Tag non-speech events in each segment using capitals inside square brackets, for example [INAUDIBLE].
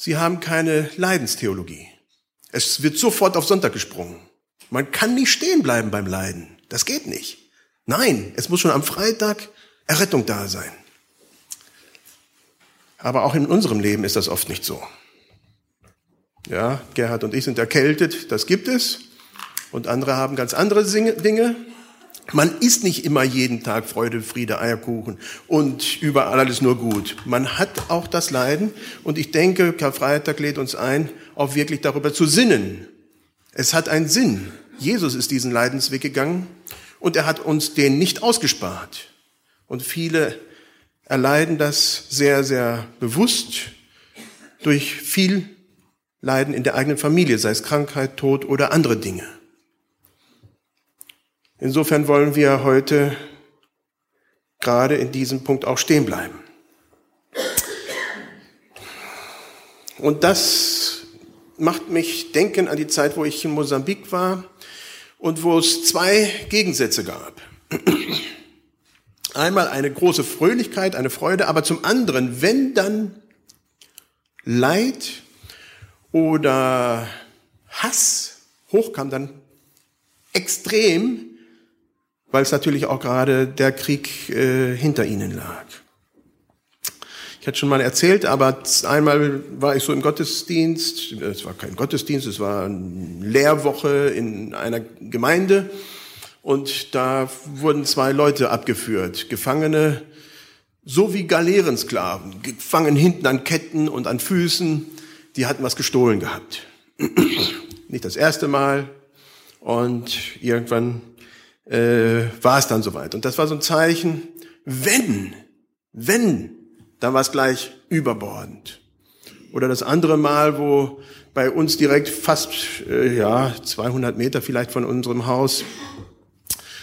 Sie haben keine Leidenstheologie. Es wird sofort auf Sonntag gesprungen. Man kann nicht stehen bleiben beim Leiden. Das geht nicht. Nein, es muss schon am Freitag Errettung da sein. Aber auch in unserem Leben ist das oft nicht so. Ja, Gerhard und ich sind erkältet, das gibt es. Und andere haben ganz andere Dinge. Man isst nicht immer jeden Tag Freude, Friede, Eierkuchen und überall alles nur gut. Man hat auch das Leiden und ich denke, Karfreitag lädt uns ein, auch wirklich darüber zu sinnen. Es hat einen Sinn. Jesus ist diesen Leidensweg gegangen und er hat uns den nicht ausgespart. Und viele erleiden das sehr, sehr bewusst durch viel Leiden in der eigenen Familie, sei es Krankheit, Tod oder andere Dinge. Insofern wollen wir heute gerade in diesem Punkt auch stehen bleiben. Und das macht mich denken an die Zeit, wo ich in Mosambik war und wo es zwei Gegensätze gab. [CLEARS THROAT] Einmal eine große Fröhlichkeit, eine Freude, aber zum anderen, wenn dann Leid oder Hass hochkam, dann extrem weil es natürlich auch gerade der Krieg äh, hinter ihnen lag. Ich hatte schon mal erzählt, aber einmal war ich so im Gottesdienst, es war kein Gottesdienst, es war eine Lehrwoche in einer Gemeinde. Und da wurden zwei Leute abgeführt, Gefangene, so wie Galeerensklaven, gefangen hinten an Ketten und an Füßen, die hatten was gestohlen gehabt. [CLEARS THROAT] Nicht das erste Mal. Und irgendwann äh, war es dann soweit. Und das war so ein Zeichen, wenn, wenn, dann war es gleich überbordend. Oder das andere Mal, wo bei uns direkt fast äh, ja 200 Meter vielleicht von unserem Haus,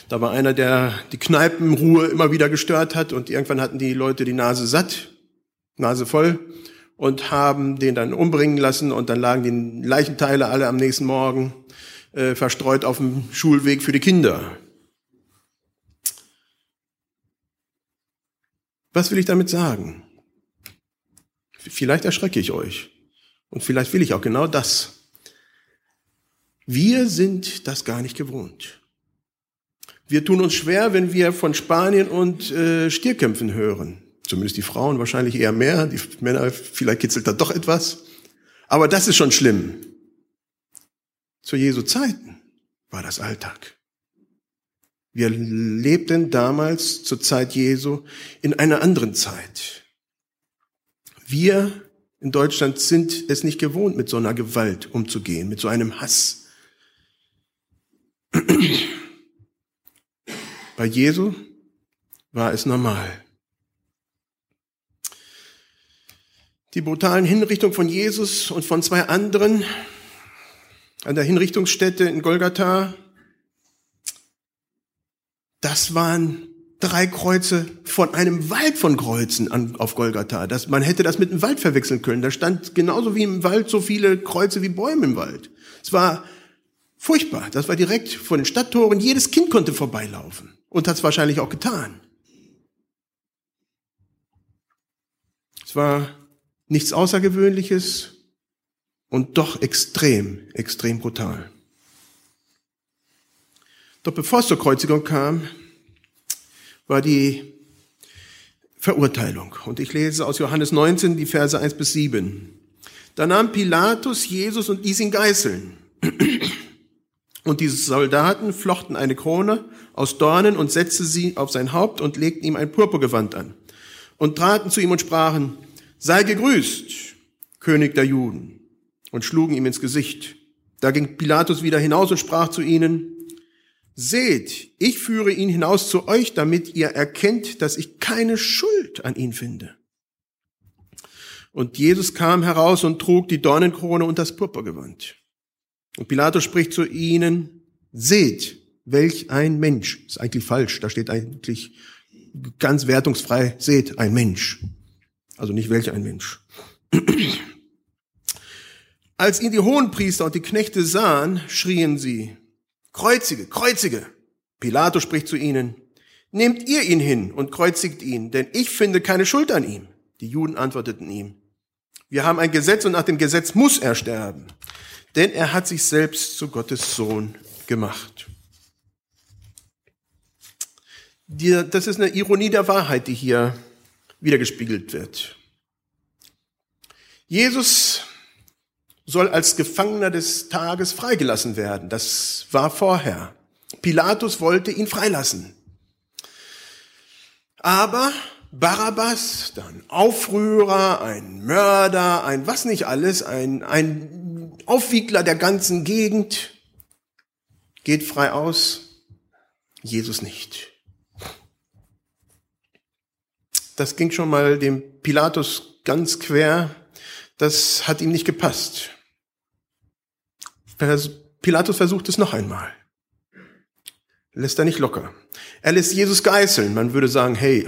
da war einer, der die Kneipenruhe immer wieder gestört hat und irgendwann hatten die Leute die Nase satt, Nase voll und haben den dann umbringen lassen und dann lagen die Leichenteile alle am nächsten Morgen äh, verstreut auf dem Schulweg für die Kinder. Was will ich damit sagen? Vielleicht erschrecke ich euch. Und vielleicht will ich auch genau das. Wir sind das gar nicht gewohnt. Wir tun uns schwer, wenn wir von Spanien und äh, Stierkämpfen hören. Zumindest die Frauen wahrscheinlich eher mehr. Die Männer, vielleicht kitzelt da doch etwas. Aber das ist schon schlimm. Zu Jesu Zeiten war das Alltag. Wir lebten damals zur Zeit Jesu in einer anderen Zeit. Wir in Deutschland sind es nicht gewohnt, mit so einer Gewalt umzugehen, mit so einem Hass. Bei Jesu war es normal. Die brutalen Hinrichtungen von Jesus und von zwei anderen an der Hinrichtungsstätte in Golgatha das waren drei Kreuze von einem Wald von Kreuzen an, auf Golgatha. Das, man hätte das mit einem Wald verwechseln können. Da stand genauso wie im Wald so viele Kreuze wie Bäume im Wald. Es war furchtbar. Das war direkt vor den Stadttoren. Jedes Kind konnte vorbeilaufen und hat es wahrscheinlich auch getan. Es war nichts Außergewöhnliches und doch extrem, extrem brutal. Doch bevor es zur Kreuzigung kam, war die Verurteilung. Und ich lese aus Johannes 19 die Verse 1 bis 7. Da nahm Pilatus Jesus und ließ ihn geißeln. Und diese Soldaten flochten eine Krone aus Dornen und setzten sie auf sein Haupt und legten ihm ein Purpurgewand an. Und traten zu ihm und sprachen, sei gegrüßt, König der Juden, und schlugen ihm ins Gesicht. Da ging Pilatus wieder hinaus und sprach zu ihnen, Seht, ich führe ihn hinaus zu euch, damit ihr erkennt, dass ich keine Schuld an ihn finde. Und Jesus kam heraus und trug die Dornenkrone und das Purpurgewand. Und Pilatus spricht zu ihnen, seht, welch ein Mensch. Ist eigentlich falsch, da steht eigentlich ganz wertungsfrei, seht, ein Mensch. Also nicht welch ein Mensch. Als ihn die Hohenpriester und die Knechte sahen, schrien sie, Kreuzige, kreuzige. Pilatus spricht zu ihnen, nehmt ihr ihn hin und kreuzigt ihn, denn ich finde keine Schuld an ihm. Die Juden antworteten ihm, Wir haben ein Gesetz und nach dem Gesetz muss er sterben. Denn er hat sich selbst zu Gottes Sohn gemacht. das ist eine Ironie der Wahrheit, die hier wiedergespiegelt wird. Jesus soll als Gefangener des Tages freigelassen werden. Das war vorher. Pilatus wollte ihn freilassen. Aber Barabbas, dann Aufrührer, ein Mörder, ein was nicht alles, ein, ein Aufwiegler der ganzen Gegend, geht frei aus, Jesus nicht. Das ging schon mal dem Pilatus ganz quer, das hat ihm nicht gepasst. Pilatus versucht es noch einmal lässt er nicht locker. Er lässt Jesus geißeln. Man würde sagen, hey,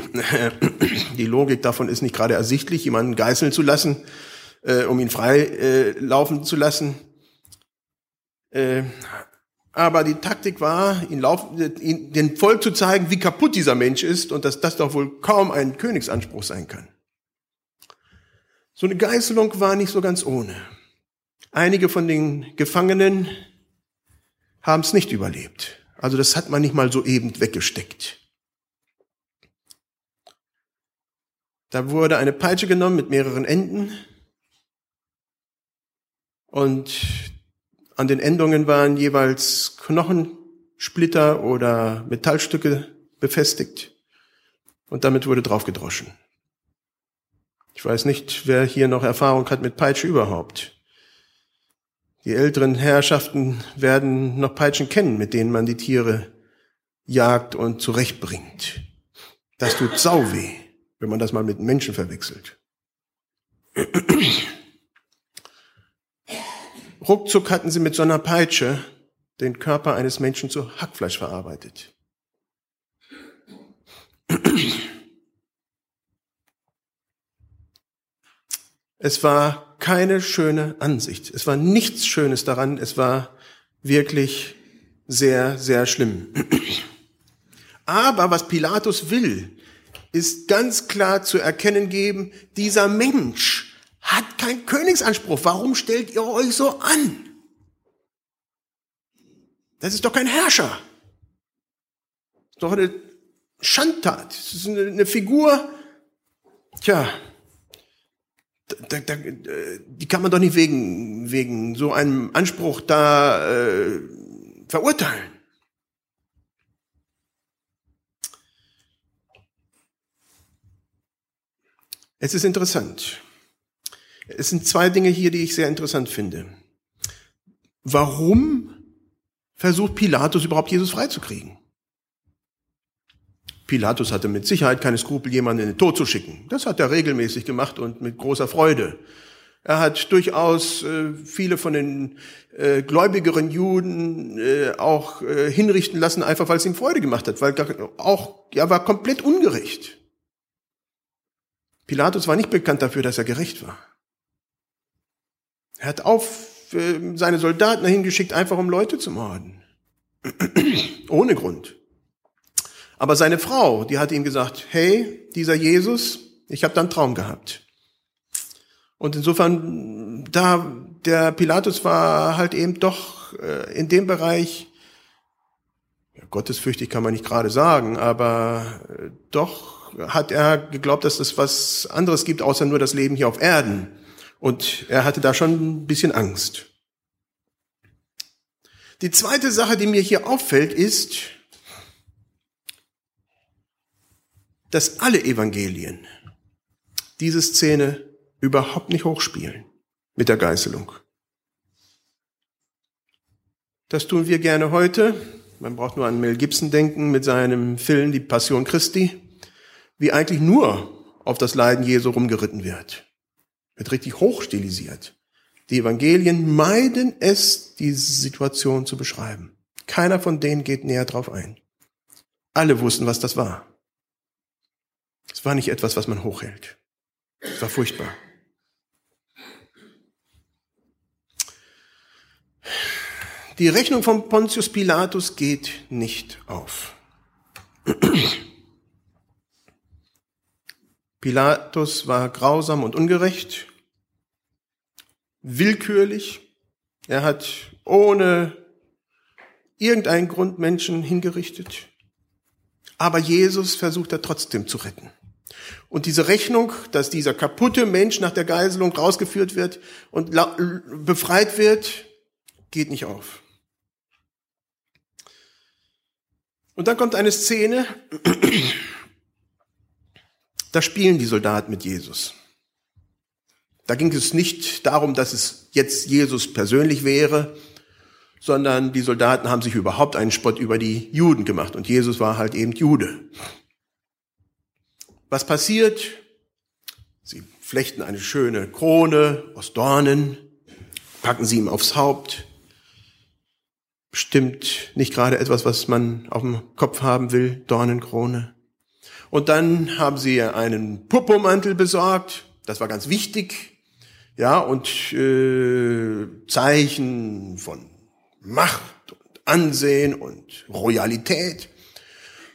[CLEARS THROAT] die Logik davon ist nicht gerade ersichtlich, jemanden geißeln zu lassen, äh, um ihn frei äh, laufen zu lassen. Äh, aber die Taktik war, ihn ihn, den Volk zu zeigen, wie kaputt dieser Mensch ist und dass das doch wohl kaum ein Königsanspruch sein kann. So eine Geißelung war nicht so ganz ohne. Einige von den Gefangenen haben es nicht überlebt. Also das hat man nicht mal so eben weggesteckt. Da wurde eine Peitsche genommen mit mehreren Enden und an den Endungen waren jeweils Knochensplitter oder Metallstücke befestigt und damit wurde draufgedroschen. Ich weiß nicht, wer hier noch Erfahrung hat mit Peitsche überhaupt. Die älteren Herrschaften werden noch Peitschen kennen, mit denen man die Tiere jagt und zurechtbringt. Das tut sau weh, wenn man das mal mit Menschen verwechselt. Ruckzuck hatten sie mit so einer Peitsche den Körper eines Menschen zu Hackfleisch verarbeitet. Es war keine schöne Ansicht. Es war nichts Schönes daran. Es war wirklich sehr, sehr schlimm. Aber was Pilatus will, ist ganz klar zu erkennen geben, dieser Mensch hat keinen Königsanspruch. Warum stellt ihr euch so an? Das ist doch kein Herrscher. Das ist doch eine Schandtat. Das ist eine, Figur, tja, da, da, die kann man doch nicht wegen, wegen so einem Anspruch da äh, verurteilen. Es ist interessant. Es sind zwei Dinge hier, die ich sehr interessant finde. Warum versucht Pilatus überhaupt Jesus freizukriegen? Pilatus hatte mit Sicherheit keine Skrupel, jemanden in den Tod zu schicken. Das hat er regelmäßig gemacht und mit großer Freude. Er hat durchaus äh, viele von den äh, gläubigeren Juden äh, auch äh, hinrichten lassen, einfach weil es ihm Freude gemacht hat, weil auch er war komplett ungerecht. Pilatus war nicht bekannt dafür, dass er gerecht war. Er hat auf äh, seine Soldaten dahin geschickt, einfach um Leute zu morden. [CLEARS THROAT] Ohne Grund. Aber seine Frau, die hat ihm gesagt, hey, dieser Jesus, ich habe da einen Traum gehabt. Und insofern, da der Pilatus war halt eben doch äh, in dem Bereich, ja, gottesfürchtig kann man nicht gerade sagen, aber äh, doch hat er geglaubt, dass es was anderes gibt, außer nur das Leben hier auf Erden. Und er hatte da schon ein bisschen Angst. Die zweite Sache, die mir hier auffällt, ist, dass alle Evangelien diese Szene überhaupt nicht hochspielen mit der Geißelung. Das tun wir gerne heute. Man braucht nur an Mel Gibson denken mit seinem Film Die Passion Christi, wie eigentlich nur auf das Leiden Jesu rumgeritten wird. Wird richtig hochstilisiert. Die Evangelien meiden es, diese Situation zu beschreiben. Keiner von denen geht näher drauf ein. Alle wussten, was das war. War nicht etwas, was man hochhält. Es war furchtbar. Die Rechnung von Pontius Pilatus geht nicht auf. Pilatus war grausam und ungerecht willkürlich. Er hat ohne irgendeinen Grund Menschen hingerichtet. Aber Jesus versucht er trotzdem zu retten. Und diese Rechnung, dass dieser kaputte Mensch nach der Geiselung rausgeführt wird und befreit wird, geht nicht auf. Und dann kommt eine Szene, [CLEARS THROAT] da spielen die Soldaten mit Jesus. Da ging es nicht darum, dass es jetzt Jesus persönlich wäre, sondern die Soldaten haben sich überhaupt einen Spott über die Juden gemacht und Jesus war halt eben Jude. Was passiert? Sie flechten eine schöne Krone aus Dornen, packen sie ihm aufs Haupt. Bestimmt nicht gerade etwas, was man auf dem Kopf haben will, Dornenkrone. Und dann haben sie einen Purpurmantel besorgt. Das war ganz wichtig. Ja, und äh, Zeichen von Macht und Ansehen und Royalität.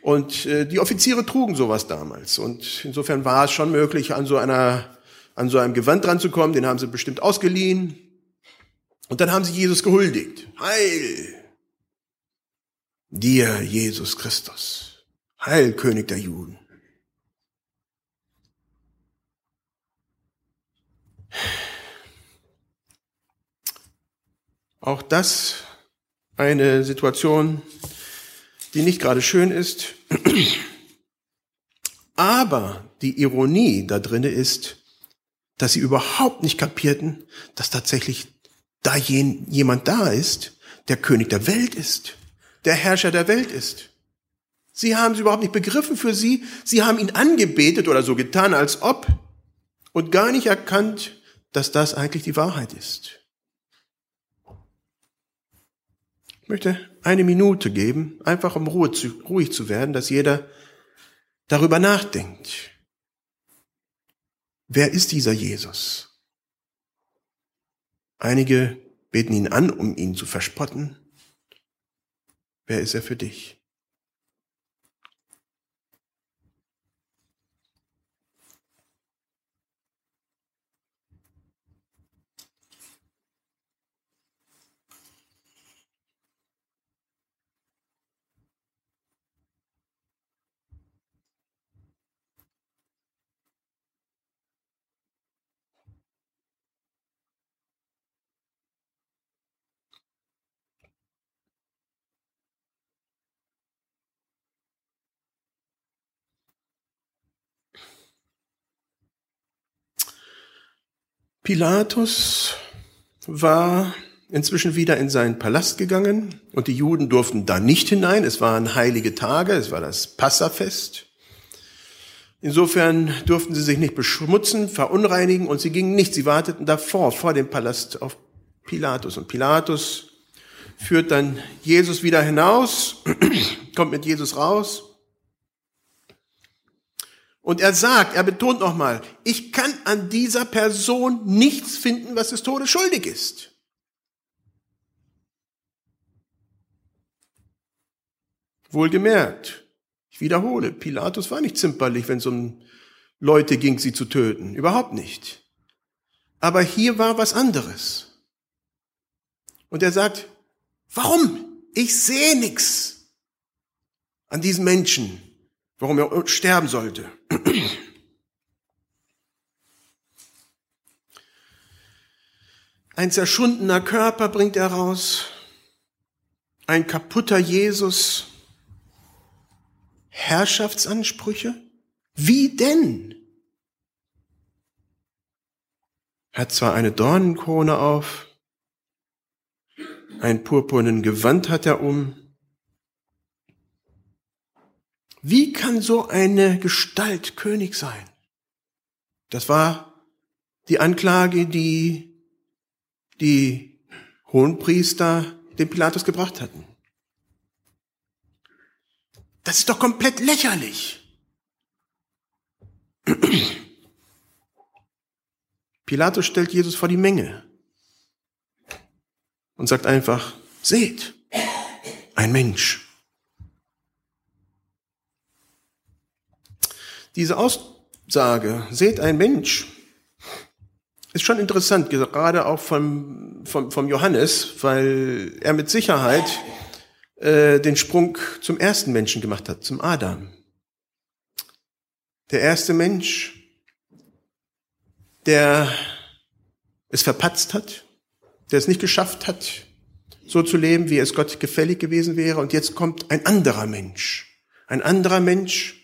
Und äh, die Offiziere trugen sowas damals. Und insofern war es schon möglich, an so einer, an so einem Gewand dran zu kommen. Den haben sie bestimmt ausgeliehen. Und dann haben sie Jesus gehuldigt. Heil! Dir, Jesus Christus. Heil, König der Juden. Auch das eine Situation, die nicht gerade schön ist. Aber die Ironie da drinne ist, dass sie überhaupt nicht kapierten, dass tatsächlich da jemand da ist, der König der Welt ist, der Herrscher der Welt ist. Sie haben es überhaupt nicht begriffen für sie. Sie haben ihn angebetet oder so getan, als ob und gar nicht erkannt, dass das eigentlich die Wahrheit ist. Ich möchte eine Minute geben, einfach um Ruhe zu, ruhig zu werden, dass jeder darüber nachdenkt. Wer ist dieser Jesus? Einige beten ihn an, um ihn zu verspotten. Wer ist er für dich? Pilatus war inzwischen wieder in seinen Palast gegangen und die Juden durften da nicht hinein. Es waren heilige Tage, es war das Passafest. Insofern durften sie sich nicht beschmutzen, verunreinigen und sie gingen nicht. Sie warteten davor, vor dem Palast auf Pilatus. Und Pilatus führt dann Jesus wieder hinaus, [CLEARS THROAT] kommt mit Jesus raus und er sagt, er betont nochmal, ich kann an dieser Person nichts finden, was des Todes schuldig ist. Wohlgemerkt, ich wiederhole, Pilatus war nicht zimperlich, wenn es um Leute ging, sie zu töten. Überhaupt nicht. Aber hier war was anderes. Und er sagt, warum? Ich sehe nichts an diesen Menschen warum er sterben sollte. Ein zerschundener Körper bringt er raus, ein kaputter Jesus, Herrschaftsansprüche? Wie denn? Hat zwar eine Dornenkrone auf, ein purpurnen Gewand hat er um, wie kann so eine Gestalt König sein? Das war die Anklage, die die Hohenpriester dem Pilatus gebracht hatten. Das ist doch komplett lächerlich. [CLEARS THROAT] Pilatus stellt Jesus vor die Menge und sagt einfach, seht, ein Mensch. Diese Aussage, seht ein Mensch, ist schon interessant, gerade auch vom, vom, vom Johannes, weil er mit Sicherheit äh, den Sprung zum ersten Menschen gemacht hat, zum Adam. Der erste Mensch, der es verpatzt hat, der es nicht geschafft hat, so zu leben, wie es Gott gefällig gewesen wäre. Und jetzt kommt ein anderer Mensch. Ein anderer Mensch,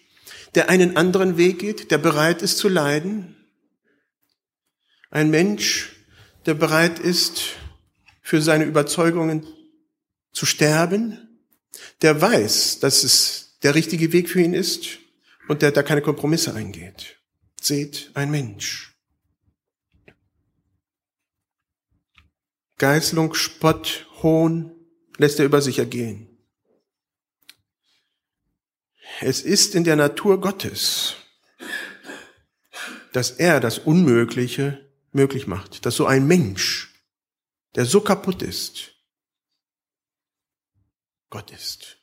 der einen anderen Weg geht, der bereit ist zu leiden, ein Mensch, der bereit ist, für seine Überzeugungen zu sterben, der weiß, dass es der richtige Weg für ihn ist und der da keine Kompromisse eingeht. Seht ein Mensch. Geißlung, Spott, Hohn lässt er über sich ergehen. Es ist in der Natur Gottes, dass er das Unmögliche möglich macht, dass so ein Mensch, der so kaputt ist, Gott ist.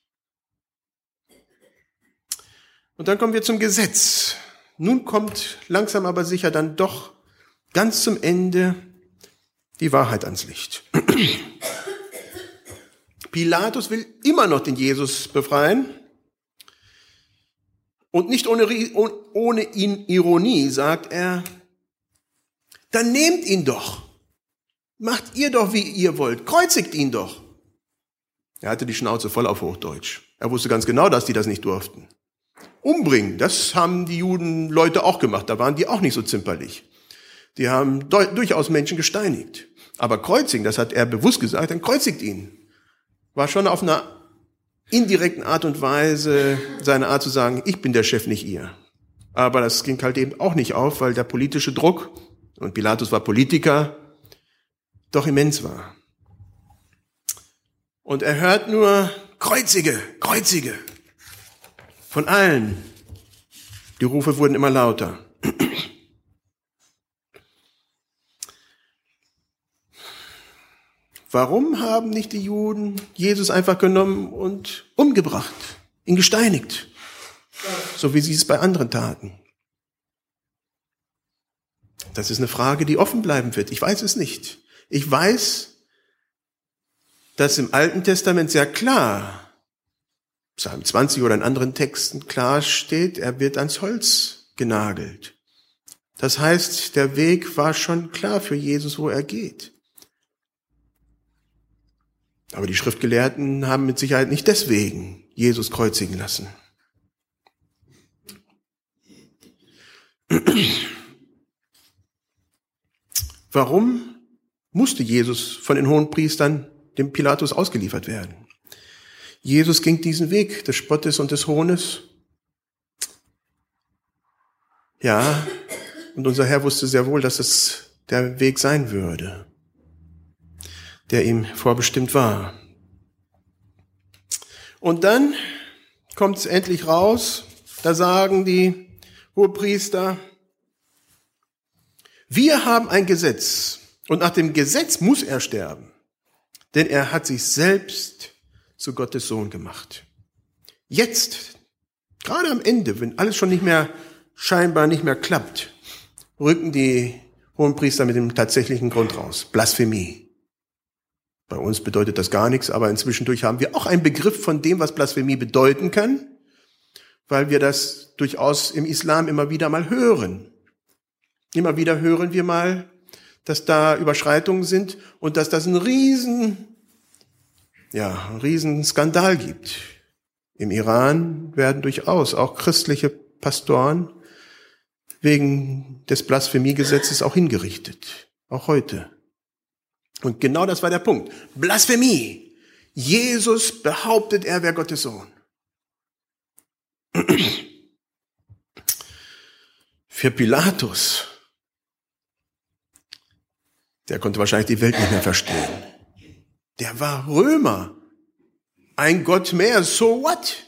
Und dann kommen wir zum Gesetz. Nun kommt langsam aber sicher dann doch ganz zum Ende die Wahrheit ans Licht. [CLEARS THROAT] Pilatus will immer noch den Jesus befreien. Und nicht ohne, ohne ihn Ironie sagt er, dann nehmt ihn doch. Macht ihr doch, wie ihr wollt. Kreuzigt ihn doch. Er hatte die Schnauze voll auf Hochdeutsch. Er wusste ganz genau, dass die das nicht durften. Umbringen, das haben die Juden Leute auch gemacht. Da waren die auch nicht so zimperlich. Die haben durchaus Menschen gesteinigt. Aber kreuzigen, das hat er bewusst gesagt, dann kreuzigt ihn. War schon auf einer indirekten Art und Weise seine Art zu sagen, ich bin der Chef, nicht ihr. Aber das ging halt eben auch nicht auf, weil der politische Druck und Pilatus war Politiker, doch immens war. Und er hört nur Kreuzige, Kreuzige. Von allen. Die Rufe wurden immer lauter. Warum haben nicht die Juden Jesus einfach genommen und umgebracht, ihn gesteinigt, so wie sie es bei anderen taten? Das ist eine Frage, die offen bleiben wird. Ich weiß es nicht. Ich weiß, dass im Alten Testament sehr klar, Psalm 20 oder in anderen Texten klar steht, er wird ans Holz genagelt. Das heißt, der Weg war schon klar für Jesus, wo er geht. Aber die Schriftgelehrten haben mit Sicherheit nicht deswegen Jesus kreuzigen lassen. Warum musste Jesus von den hohen Priestern dem Pilatus ausgeliefert werden? Jesus ging diesen Weg des Spottes und des Hohnes. Ja, und unser Herr wusste sehr wohl, dass es der Weg sein würde, der ihm vorbestimmt war. Und dann kommt es endlich raus, da sagen die Hohepriester, wir haben ein Gesetz und nach dem Gesetz muss er sterben, denn er hat sich selbst zu Gottes Sohn gemacht. Jetzt, gerade am Ende, wenn alles schon nicht mehr scheinbar nicht mehr klappt, rücken die hohen Priester mit dem tatsächlichen Grund raus. Blasphemie. Bei uns bedeutet das gar nichts, aber inzwischen durch haben wir auch einen Begriff von dem, was Blasphemie bedeuten kann, weil wir das durchaus im Islam immer wieder mal hören. Immer wieder hören wir mal, dass da Überschreitungen sind und dass das ein riesen, ja, ein riesen Skandal gibt. Im Iran werden durchaus auch christliche Pastoren wegen des Blasphemiegesetzes auch hingerichtet. Auch heute. Und genau das war der Punkt. Blasphemie. Jesus behauptet, er wäre Gottes Sohn. Für Pilatus der konnte wahrscheinlich die Welt nicht mehr verstehen. Der war Römer. Ein Gott mehr, so what?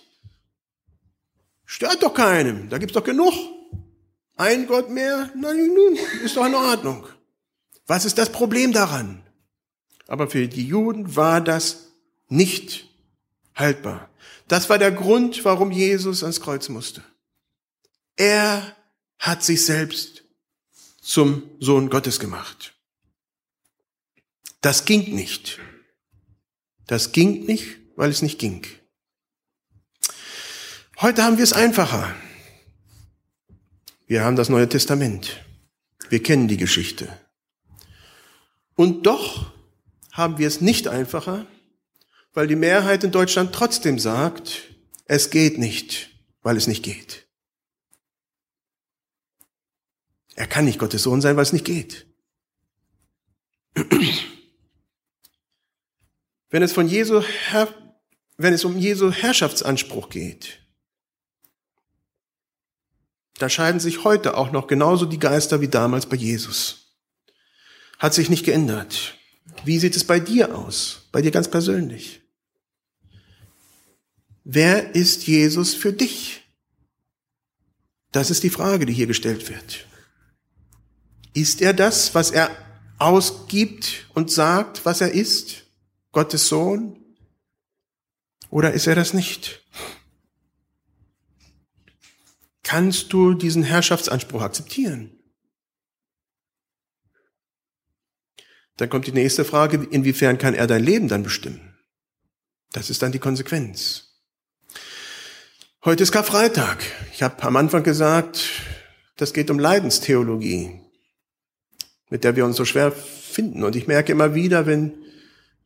Stört doch keinem, da gibt's doch genug. Ein Gott mehr, na nun, ist doch in Ordnung. Was ist das Problem daran? Aber für die Juden war das nicht haltbar. Das war der Grund, warum Jesus ans Kreuz musste. Er hat sich selbst zum Sohn Gottes gemacht. Das ging nicht. Das ging nicht, weil es nicht ging. Heute haben wir es einfacher. Wir haben das Neue Testament. Wir kennen die Geschichte. Und doch haben wir es nicht einfacher, weil die Mehrheit in Deutschland trotzdem sagt, es geht nicht, weil es nicht geht. Er kann nicht Gottes Sohn sein, weil es nicht geht. Wenn es, von Jesu, wenn es um Jesu Herrschaftsanspruch geht, da scheiden sich heute auch noch genauso die Geister wie damals bei Jesus. Hat sich nicht geändert. Wie sieht es bei dir aus? Bei dir ganz persönlich? Wer ist Jesus für dich? Das ist die Frage, die hier gestellt wird. Ist er das, was er ausgibt und sagt, was er ist? Gottes Sohn? Oder ist er das nicht? Kannst du diesen Herrschaftsanspruch akzeptieren? Dann kommt die nächste Frage, inwiefern kann er dein Leben dann bestimmen? Das ist dann die Konsequenz. Heute ist Karfreitag. Ich habe am Anfang gesagt, das geht um Leidenstheologie, mit der wir uns so schwer finden. Und ich merke immer wieder, wenn,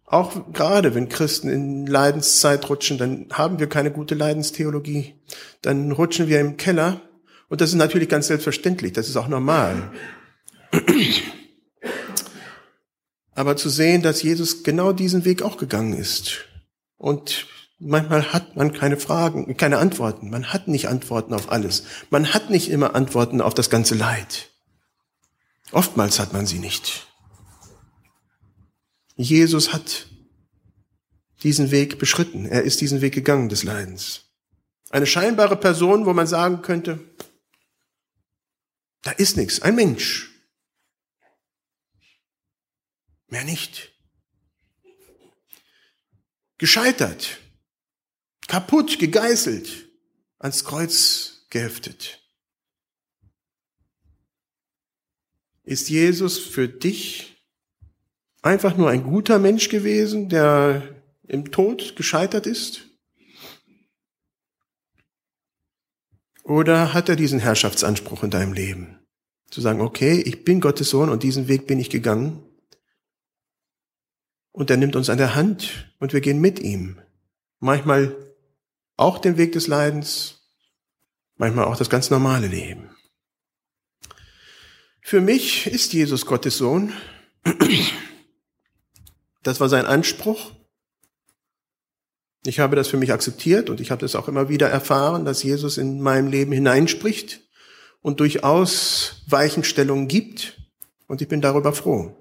auch gerade wenn Christen in Leidenszeit rutschen, dann haben wir keine gute Leidenstheologie. Dann rutschen wir im Keller. Und das ist natürlich ganz selbstverständlich. Das ist auch normal. Aber zu sehen, dass Jesus genau diesen Weg auch gegangen ist. Und manchmal hat man keine Fragen, keine Antworten. Man hat nicht Antworten auf alles. Man hat nicht immer Antworten auf das ganze Leid. Oftmals hat man sie nicht. Jesus hat diesen Weg beschritten. Er ist diesen Weg gegangen des Leidens. Eine scheinbare Person, wo man sagen könnte, da ist nichts, ein Mensch. Mehr nicht. Gescheitert, kaputt, gegeißelt, ans Kreuz geheftet. Ist Jesus für dich einfach nur ein guter Mensch gewesen, der im Tod gescheitert ist? Oder hat er diesen Herrschaftsanspruch in deinem Leben? Zu sagen, okay, ich bin Gottes Sohn und diesen Weg bin ich gegangen. Und er nimmt uns an der Hand und wir gehen mit ihm. Manchmal auch den Weg des Leidens, manchmal auch das ganz normale Leben. Für mich ist Jesus Gottes Sohn. Das war sein Anspruch. Ich habe das für mich akzeptiert und ich habe das auch immer wieder erfahren, dass Jesus in meinem Leben hineinspricht und durchaus Weichenstellungen gibt. Und ich bin darüber froh.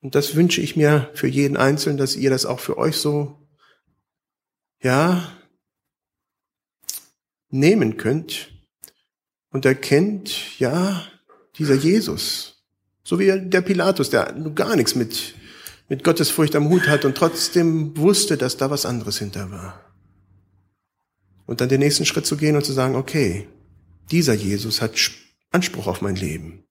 Und das wünsche ich mir für jeden Einzelnen, dass ihr das auch für euch so, ja, nehmen könnt und erkennt, ja, dieser Jesus, so wie der Pilatus, der gar nichts mit, mit Gottes Furcht am Hut hat und trotzdem wusste, dass da was anderes hinter war. Und dann den nächsten Schritt zu gehen und zu sagen, okay, dieser Jesus hat Anspruch auf mein Leben.